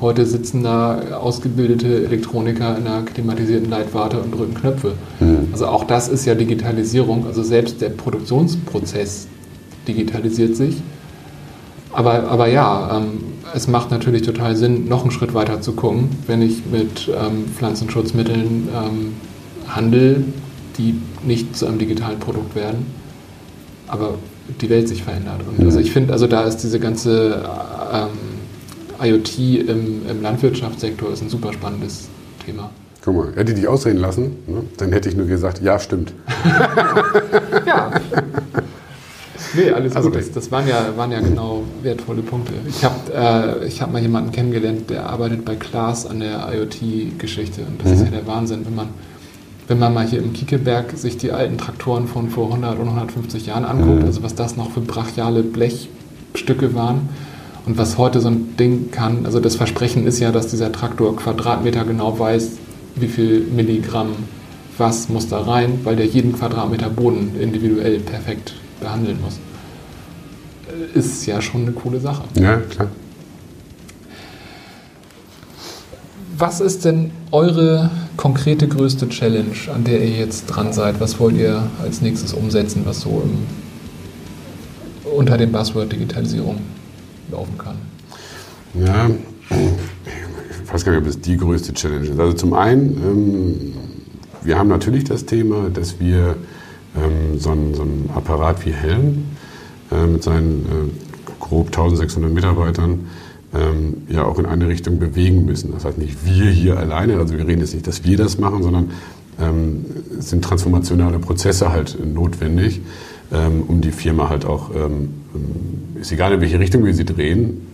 Heute sitzen da ausgebildete Elektroniker in einer klimatisierten Leitwarte und drücken Knöpfe. Mhm. Also auch das ist ja Digitalisierung. Also selbst der Produktionsprozess digitalisiert sich. Aber, aber ja, ähm, es macht natürlich total Sinn, noch einen Schritt weiter zu gucken, wenn ich mit ähm, Pflanzenschutzmitteln ähm, handel, die nicht zu einem digitalen Produkt werden, aber die Welt sich verändert. Und also ich finde, also da ist diese ganze ähm, IoT im, im Landwirtschaftssektor ist ein super spannendes Thema. Guck mal, hätte ich dich ausreden lassen, ne? dann hätte ich nur gesagt, ja, stimmt. ja. Nee, alles also gut. Das, das, waren, ja, waren ja genau wertvolle Punkte. Ich habe äh, hab mal jemanden kennengelernt, der arbeitet bei Klaas an der IoT-Geschichte. Und das mhm. ist ja der Wahnsinn, wenn man, wenn man mal hier im Kiekeberg sich die alten Traktoren von vor 100 und 150 Jahren anguckt, mhm. also was das noch für brachiale Blechstücke waren und was heute so ein Ding kann. Also das Versprechen ist ja, dass dieser Traktor Quadratmeter genau weiß, wie viel Milligramm was muss da rein, weil der jeden Quadratmeter Boden individuell perfekt behandeln muss. Ist ja schon eine coole Sache. Ja, klar. Was ist denn eure konkrete größte Challenge, an der ihr jetzt dran seid? Was wollt ihr als nächstes umsetzen, was so im, unter dem Buzzword Digitalisierung laufen kann? Ja, ich weiß gar nicht, ob es die größte Challenge ist. Also zum einen, ähm, wir haben natürlich das Thema, dass wir ähm, so, ein, so ein Apparat wie Helm äh, mit seinen äh, grob 1600 Mitarbeitern ähm, ja auch in eine Richtung bewegen müssen. Das heißt nicht wir hier alleine, also wir reden jetzt nicht, dass wir das machen, sondern ähm, sind transformationale Prozesse halt notwendig, ähm, um die Firma halt auch, ähm, ist egal in welche Richtung wir sie drehen,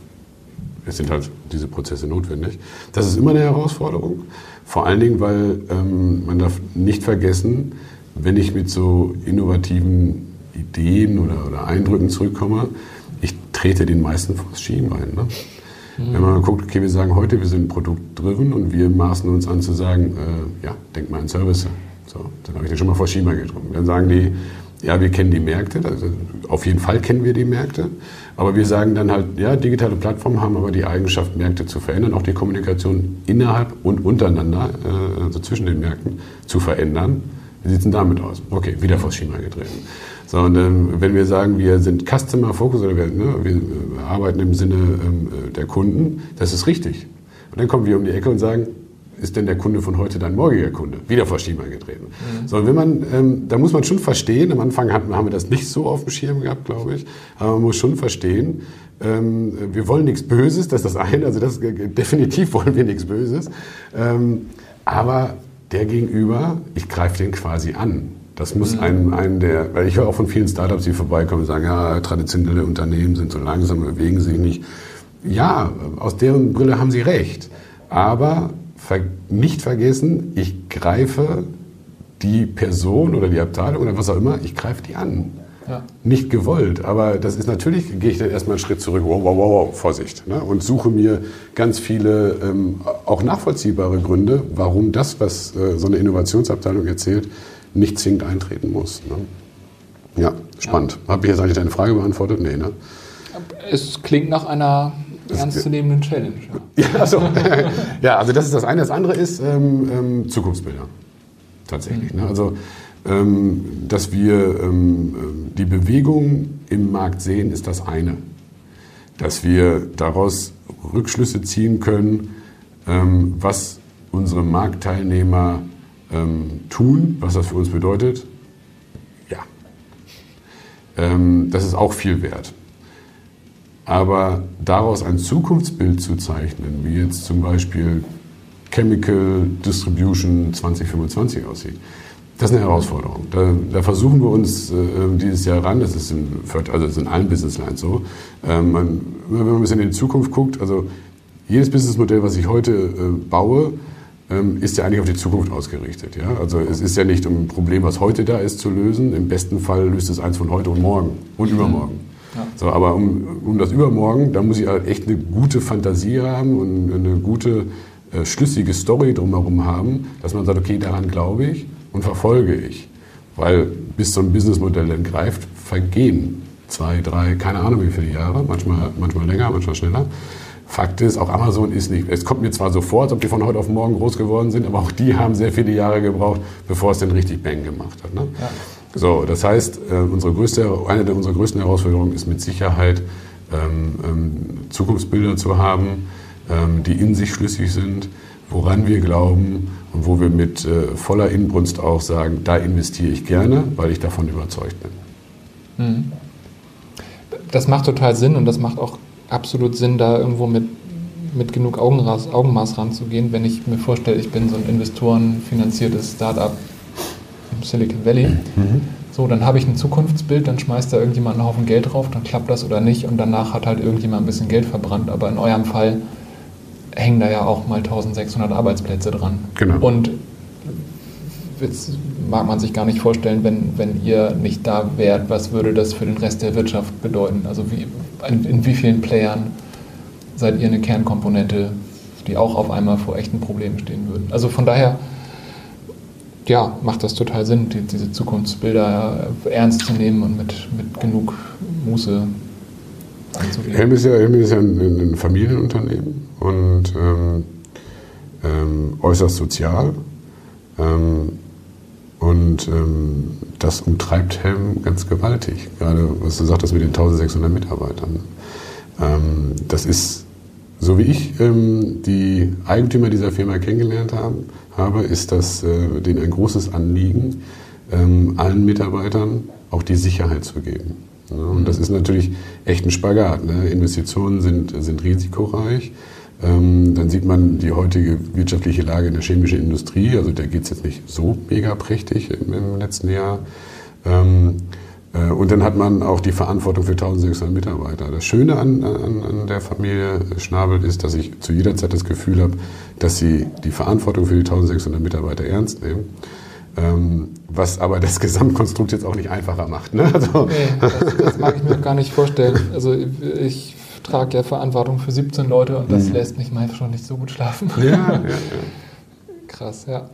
es sind halt diese Prozesse notwendig. Das ist immer eine Herausforderung, vor allen Dingen, weil ähm, man darf nicht vergessen, wenn ich mit so innovativen Ideen oder, oder Eindrücken zurückkomme, ich trete den meisten vors Schienbein. Ne? Mhm. Wenn man mal guckt, okay, wir sagen heute, wir sind produktdriven und wir maßen uns an zu sagen, äh, ja, denk mal an Service. So, dann habe ich den schon mal vor Schienbein getrunken. Dann sagen die, ja, wir kennen die Märkte, also auf jeden Fall kennen wir die Märkte, aber wir sagen dann halt, ja, digitale Plattformen haben aber die Eigenschaft, Märkte zu verändern, auch die Kommunikation innerhalb und untereinander, äh, also zwischen den Märkten, zu verändern. Wie sieht es denn damit aus? Okay, wieder vor Schienbein getreten. So, und ähm, wenn wir sagen, wir sind Customer Focus oder wir, ne, wir äh, arbeiten im Sinne ähm, der Kunden, das ist richtig. Und dann kommen wir um die Ecke und sagen, ist denn der Kunde von heute dein morgiger Kunde? Wieder vor Schienbein getreten. Mhm. So, wenn man, ähm, da muss man schon verstehen, am Anfang haben, haben wir das nicht so auf dem Schirm gehabt, glaube ich, aber man muss schon verstehen, ähm, wir wollen nichts Böses, das ist das eine, also das, definitiv wollen wir nichts Böses, ähm, aber der Gegenüber, ich greife den quasi an. Das muss mhm. einen, einen der, weil ich höre auch von vielen Startups, die vorbeikommen und sagen, ja, traditionelle Unternehmen sind so langsam, bewegen sich nicht. Ja, aus deren Brille haben sie recht. Aber nicht vergessen, ich greife die Person oder die Abteilung oder was auch immer, ich greife die an. Ja. Nicht gewollt, aber das ist natürlich, gehe ich dann erstmal einen Schritt zurück, wow, wow, wow, Vorsicht, ne? und suche mir ganz viele ähm, auch nachvollziehbare Gründe, warum das, was äh, so eine Innovationsabteilung erzählt, nicht zwingend eintreten muss. Ne? Ja, spannend. Ja. Habe ich jetzt eigentlich deine Frage beantwortet? Nee, ne? Es klingt nach einer ernstzunehmenden Challenge. Ja, ja, also, ja, also das ist das eine. Das andere ist ähm, ähm, Zukunftsbilder. Tatsächlich. Mhm. Ne? Also, dass wir ähm, die Bewegung im Markt sehen, ist das eine. Dass wir daraus Rückschlüsse ziehen können, ähm, was unsere Marktteilnehmer ähm, tun, was das für uns bedeutet, ja. das ist auch viel wert. Aber daraus ein Zukunftsbild zu zeichnen, wie jetzt zum Beispiel Chemical Distribution 2025 aussieht, das ist eine Herausforderung. Da, da versuchen wir uns äh, dieses Jahr ran, das ist, in, also das ist in allen Business Lines so. Ähm, man, wenn man ein bisschen in die Zukunft guckt, also jedes Businessmodell, was ich heute äh, baue, ähm, ist ja eigentlich auf die Zukunft ausgerichtet. Ja? Also es ist ja nicht um ein Problem, was heute da ist, zu lösen. Im besten Fall löst es eins von heute und morgen und übermorgen. Ja. So, aber um, um das Übermorgen, da muss ich halt echt eine gute Fantasie haben und eine gute, äh, schlüssige Story drumherum haben, dass man sagt, okay, daran glaube ich und verfolge ich. Weil bis so ein Businessmodell dann greift, vergehen zwei, drei, keine Ahnung wie viele Jahre, manchmal, manchmal länger, manchmal schneller. Fakt ist, auch Amazon ist nicht, es kommt mir zwar so vor, als ob die von heute auf morgen groß geworden sind, aber auch die haben sehr viele Jahre gebraucht, bevor es denn richtig Bang gemacht hat. Ne? Ja. So, das heißt, äh, unsere größte, eine unserer größten Herausforderungen ist mit Sicherheit, ähm, ähm, Zukunftsbilder zu haben, ähm, die in sich schlüssig sind, woran wir glauben und wo wir mit äh, voller Inbrunst auch sagen, da investiere ich gerne, weil ich davon überzeugt bin. Mhm. Das macht total Sinn und das macht auch absolut Sinn, da irgendwo mit, mit genug Augenmaß, Augenmaß ranzugehen, wenn ich mir vorstelle, ich bin so ein investorenfinanziertes Startup im Silicon Valley. Mhm. So, dann habe ich ein Zukunftsbild, dann schmeißt da irgendjemand einen Haufen Geld drauf, dann klappt das oder nicht und danach hat halt irgendjemand ein bisschen Geld verbrannt. Aber in eurem Fall hängen da ja auch mal 1600 Arbeitsplätze dran. Genau. Und jetzt mag man sich gar nicht vorstellen, wenn, wenn ihr nicht da wärt, was würde das für den Rest der Wirtschaft bedeuten? Also wie, in, in wie vielen Playern seid ihr eine Kernkomponente, die auch auf einmal vor echten Problemen stehen würden? Also von daher ja, macht das total Sinn, die, diese Zukunftsbilder ernst zu nehmen und mit, mit genug Muße anzugehen. Helm ist ja, Helm ist ja ein, ein Familienunternehmen und ähm, ähm, äußerst sozial. Ähm, und ähm, das umtreibt Helm ganz gewaltig. Gerade, was du sagtest mit den 1600 Mitarbeitern. Ähm, das ist, so wie ich ähm, die Eigentümer dieser Firma kennengelernt habe, habe, ist das äh, denen ein großes Anliegen, allen Mitarbeitern auch die Sicherheit zu geben. Ja, und das ist natürlich echt ein Spagat. Ne? Investitionen sind, sind risikoreich. Ähm, dann sieht man die heutige wirtschaftliche Lage in der chemischen Industrie. Also da geht es jetzt nicht so mega prächtig im, im letzten Jahr. Ähm, äh, und dann hat man auch die Verantwortung für 1600 Mitarbeiter. Das Schöne an, an, an, der Familie Schnabel ist, dass ich zu jeder Zeit das Gefühl habe, dass sie die Verantwortung für die 1600 Mitarbeiter ernst nehmen. Ähm, was aber das Gesamtkonstrukt jetzt auch nicht einfacher macht. Ne? Also nee, das, das, mag ich mir gar nicht vorstellen. Also ich trage ja Verantwortung für 17 Leute und das mhm. lässt mich mal schon nicht so gut schlafen. Ja, ja, ja. Krass, ja.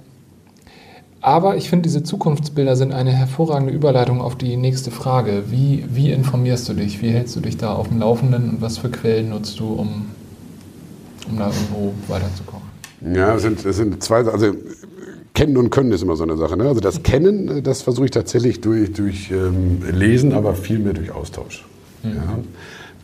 Aber ich finde, diese Zukunftsbilder sind eine hervorragende Überleitung auf die nächste Frage. Wie, wie informierst du dich? Wie hältst du dich da auf dem Laufenden und was für Quellen nutzt du, um, um da irgendwo weiterzukommen? Ja, es sind, es sind zwei, also Kennen und Können ist immer so eine Sache. Ne? Also das Kennen, das versuche ich tatsächlich durch, durch ähm, Lesen, aber viel mehr durch Austausch. Mhm. Ja?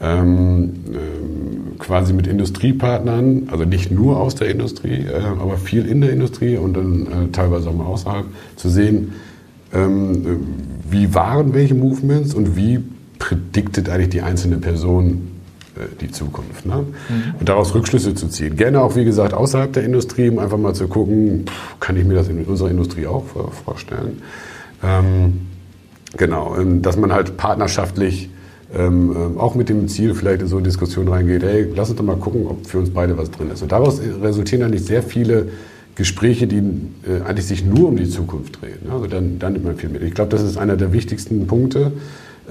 Ähm, ähm, quasi mit Industriepartnern, also nicht nur aus der Industrie, äh, aber viel in der Industrie und dann äh, teilweise auch mal außerhalb, zu sehen, ähm, wie waren welche Movements und wie prediktet eigentlich die einzelne Person äh, die Zukunft. Ne? Mhm. Und daraus Rückschlüsse zu ziehen. Gerne auch, wie gesagt, außerhalb der Industrie, um einfach mal zu gucken, kann ich mir das in unserer Industrie auch vorstellen. Ähm, genau, dass man halt partnerschaftlich ähm, ähm, auch mit dem Ziel vielleicht in so eine Diskussion reingeht, hey, lass uns doch mal gucken, ob für uns beide was drin ist. Und daraus resultieren eigentlich sehr viele Gespräche, die äh, eigentlich sich nur um die Zukunft drehen. Also dann, dann nimmt man viel mit. Ich glaube, das ist einer der wichtigsten Punkte.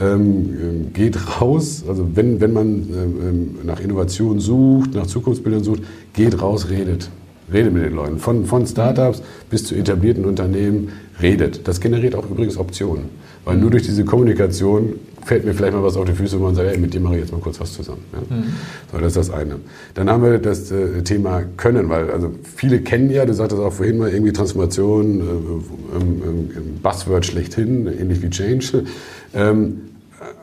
Ähm, äh, geht raus, also wenn, wenn man ähm, nach Innovation sucht, nach Zukunftsbildern sucht, geht raus, redet. Redet mit den Leuten. Von, von Startups bis zu etablierten Unternehmen, redet. Das generiert auch übrigens Optionen. Weil nur durch diese Kommunikation fällt mir vielleicht mal was auf die Füße, wo man sagt, ey, mit dem mache ich jetzt mal kurz was zusammen. Ja? Mhm. So, das ist das eine. Dann haben wir das äh, Thema Können, weil also viele kennen ja, du sagtest auch vorhin mal, irgendwie Transformation, äh, ähm, ähm, Buzzword schlechthin, ähnlich wie Change. Ähm,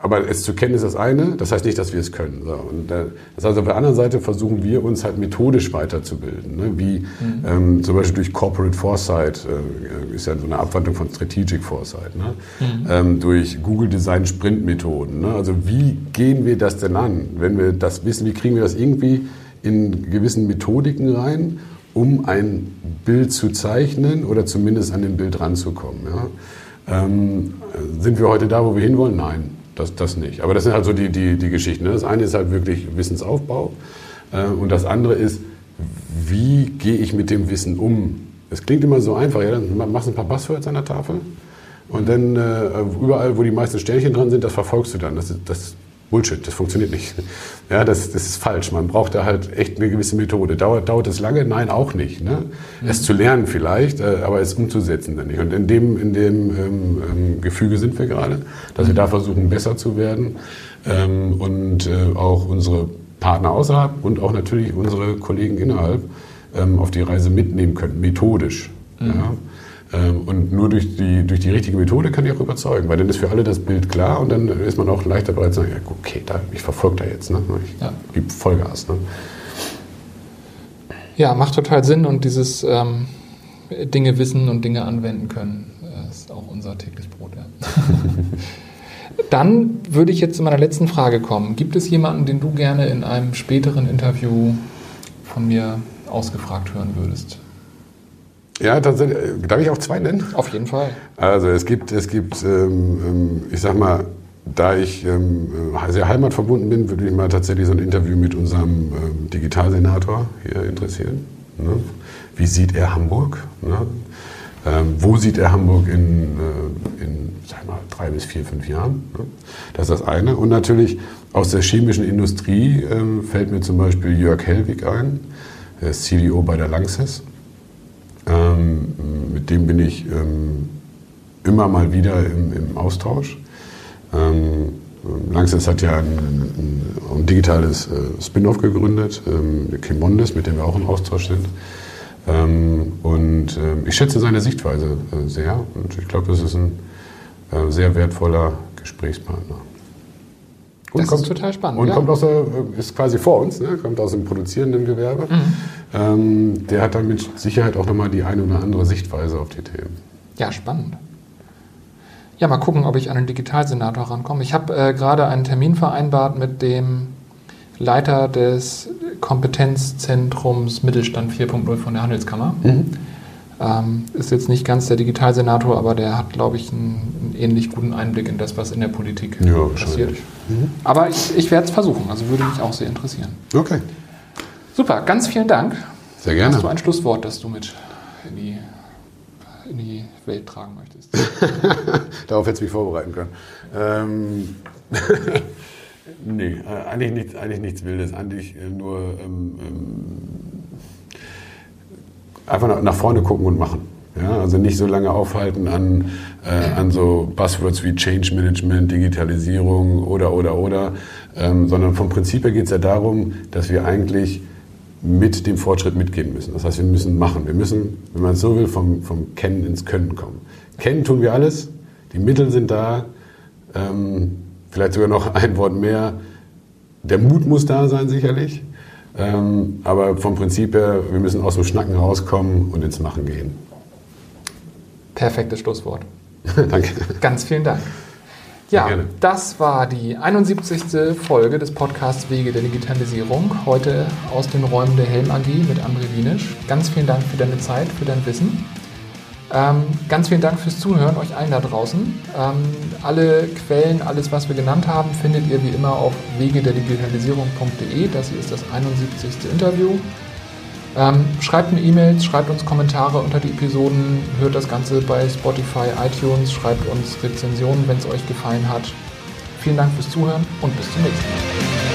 aber es zu kennen ist das eine, das heißt nicht, dass wir es können. So, und, äh, das heißt, auf der anderen Seite versuchen wir uns halt methodisch weiterzubilden, ne? wie mhm. ähm, zum Beispiel durch Corporate Foresight, äh, ist ja so eine Abwandlung von Strategic Foresight, ne? Mhm. Ähm, durch Google Design Sprint Methoden. Ne? Also wie gehen wir das denn an, wenn wir das wissen, wie kriegen wir das irgendwie in gewissen Methodiken rein, um ein Bild zu zeichnen oder zumindest an dem Bild ranzukommen. Ja? Ähm, sind wir heute da, wo wir hinwollen? Nein. Das, das nicht. Aber das sind halt so die, die, die Geschichten. Ne? Das eine ist halt wirklich Wissensaufbau äh, und das andere ist, wie gehe ich mit dem Wissen um? Es klingt immer so einfach. Ja? Dann machst du ein paar Buzzwords an der Tafel und dann äh, überall, wo die meisten Sternchen dran sind, das verfolgst du dann. Das, das Bullshit, das funktioniert nicht. Ja, das, das ist falsch. Man braucht da halt echt eine gewisse Methode. Dauert, dauert es lange? Nein, auch nicht. Ne? Mhm. Es zu lernen vielleicht, äh, aber es umzusetzen dann nicht. Und in dem, in dem ähm, ähm, Gefüge sind wir gerade, dass mhm. wir da versuchen, besser zu werden ähm, und äh, auch unsere Partner außerhalb und auch natürlich unsere Kollegen innerhalb ähm, auf die Reise mitnehmen können, methodisch. Mhm. Ja? Ähm, und nur durch die, durch die richtige Methode kann ich auch überzeugen, weil dann ist für alle das Bild klar und dann ist man auch leichter bereit zu sagen, ja, okay, da, ich verfolge da jetzt, ne? ich ja. gebe Vollgas. Ne? Ja, macht total Sinn und dieses ähm, Dinge wissen und Dinge anwenden können, äh, ist auch unser tägliches Brot. Ja. Dann würde ich jetzt zu meiner letzten Frage kommen. Gibt es jemanden, den du gerne in einem späteren Interview von mir ausgefragt hören würdest? Ja, tatsächlich. Darf ich auch zwei nennen? Auf jeden Fall. Also es gibt, es gibt, ähm, ähm ich sag mal, da ich ähm, sehr heimatverbunden bin, würde ich mal tatsächlich so ein Interview mit unserem ähm, Digitalsenator hier interessieren. Ne? Wie sieht er Hamburg? Ne? Ähm, wo sieht er Hamburg in, äh, in sag mal, drei bis vier, fünf Jahren? Ne? Das ist das eine. Und natürlich aus der chemischen Industrie ähm, fällt mir zum Beispiel Jörg Hellwig ein, der ist CDO bei der Langsys. Ähm, mit dem bin ich ähm, immer mal wieder im, im Austausch. Ähm, Langsys hat ja ein, ein, ein digitales äh, Spin-off gegründet, ähm, Kimondes, mit dem wir auch im Austausch sind. Ähm, und äh, ich schätze seine Sichtweise äh, sehr und ich glaube, das ist ein äh, sehr wertvoller Gesprächspartner. Und das kommt, ist total spannend. Und ja. kommt aus der, ist quasi vor uns, ne? kommt aus dem produzierenden Gewerbe. Mhm. Ähm, der hat dann mit Sicherheit auch nochmal die eine oder andere Sichtweise auf die Themen. Ja, spannend. Ja, mal gucken, ob ich an den Digitalsenator rankomme. Ich habe äh, gerade einen Termin vereinbart mit dem Leiter des Kompetenzzentrums Mittelstand 4.0 von der Handelskammer. Mhm. Ähm, ist jetzt nicht ganz der Digitalsenator, aber der hat, glaube ich, einen, einen, ähnlich guten Einblick in das, was in der Politik ja, passiert. Mhm. Aber ich, ich werde es versuchen, also würde mich auch sehr interessieren. Okay. Super, ganz vielen Dank. Sehr gerne. Hast du ein Schlusswort, das du mit in die in die Welt tragen möchtest? Darauf hätte ich mich vorbereiten können. Ähm, nee, äh, eigentlich, nichts, eigentlich nichts Wildes. Eigentlich äh, nur ähm, ähm, einfach nach vorne gucken und machen. Ja, also nicht so lange aufhalten an, äh, an so Buzzwords wie Change Management, Digitalisierung oder, oder, oder, ähm, sondern vom Prinzip her geht es ja darum, dass wir eigentlich mit dem Fortschritt mitgehen müssen. Das heißt, wir müssen machen. Wir müssen, wenn man es so will, vom, vom Kennen ins Können kommen. Kennen tun wir alles, die Mittel sind da, ähm, vielleicht sogar noch ein Wort mehr. Der Mut muss da sein, sicherlich. Ähm, aber vom Prinzip her, wir müssen aus dem Schnacken rauskommen und ins Machen gehen. Perfektes Schlusswort. Danke. Ganz vielen Dank. Ja, das war die 71. Folge des Podcasts Wege der Digitalisierung. Heute aus den Räumen der Helm AG mit André Wienisch. Ganz vielen Dank für deine Zeit, für dein Wissen. Ähm, ganz vielen Dank fürs Zuhören, euch allen da draußen. Ähm, alle Quellen, alles, was wir genannt haben, findet ihr wie immer auf wegederdigitalisierung.de. Das hier ist das 71. Interview. Ähm, schreibt mir E-Mails, schreibt uns Kommentare unter die Episoden, hört das Ganze bei Spotify, iTunes, schreibt uns Rezensionen, wenn es euch gefallen hat. Vielen Dank fürs Zuhören und bis zum nächsten Mal.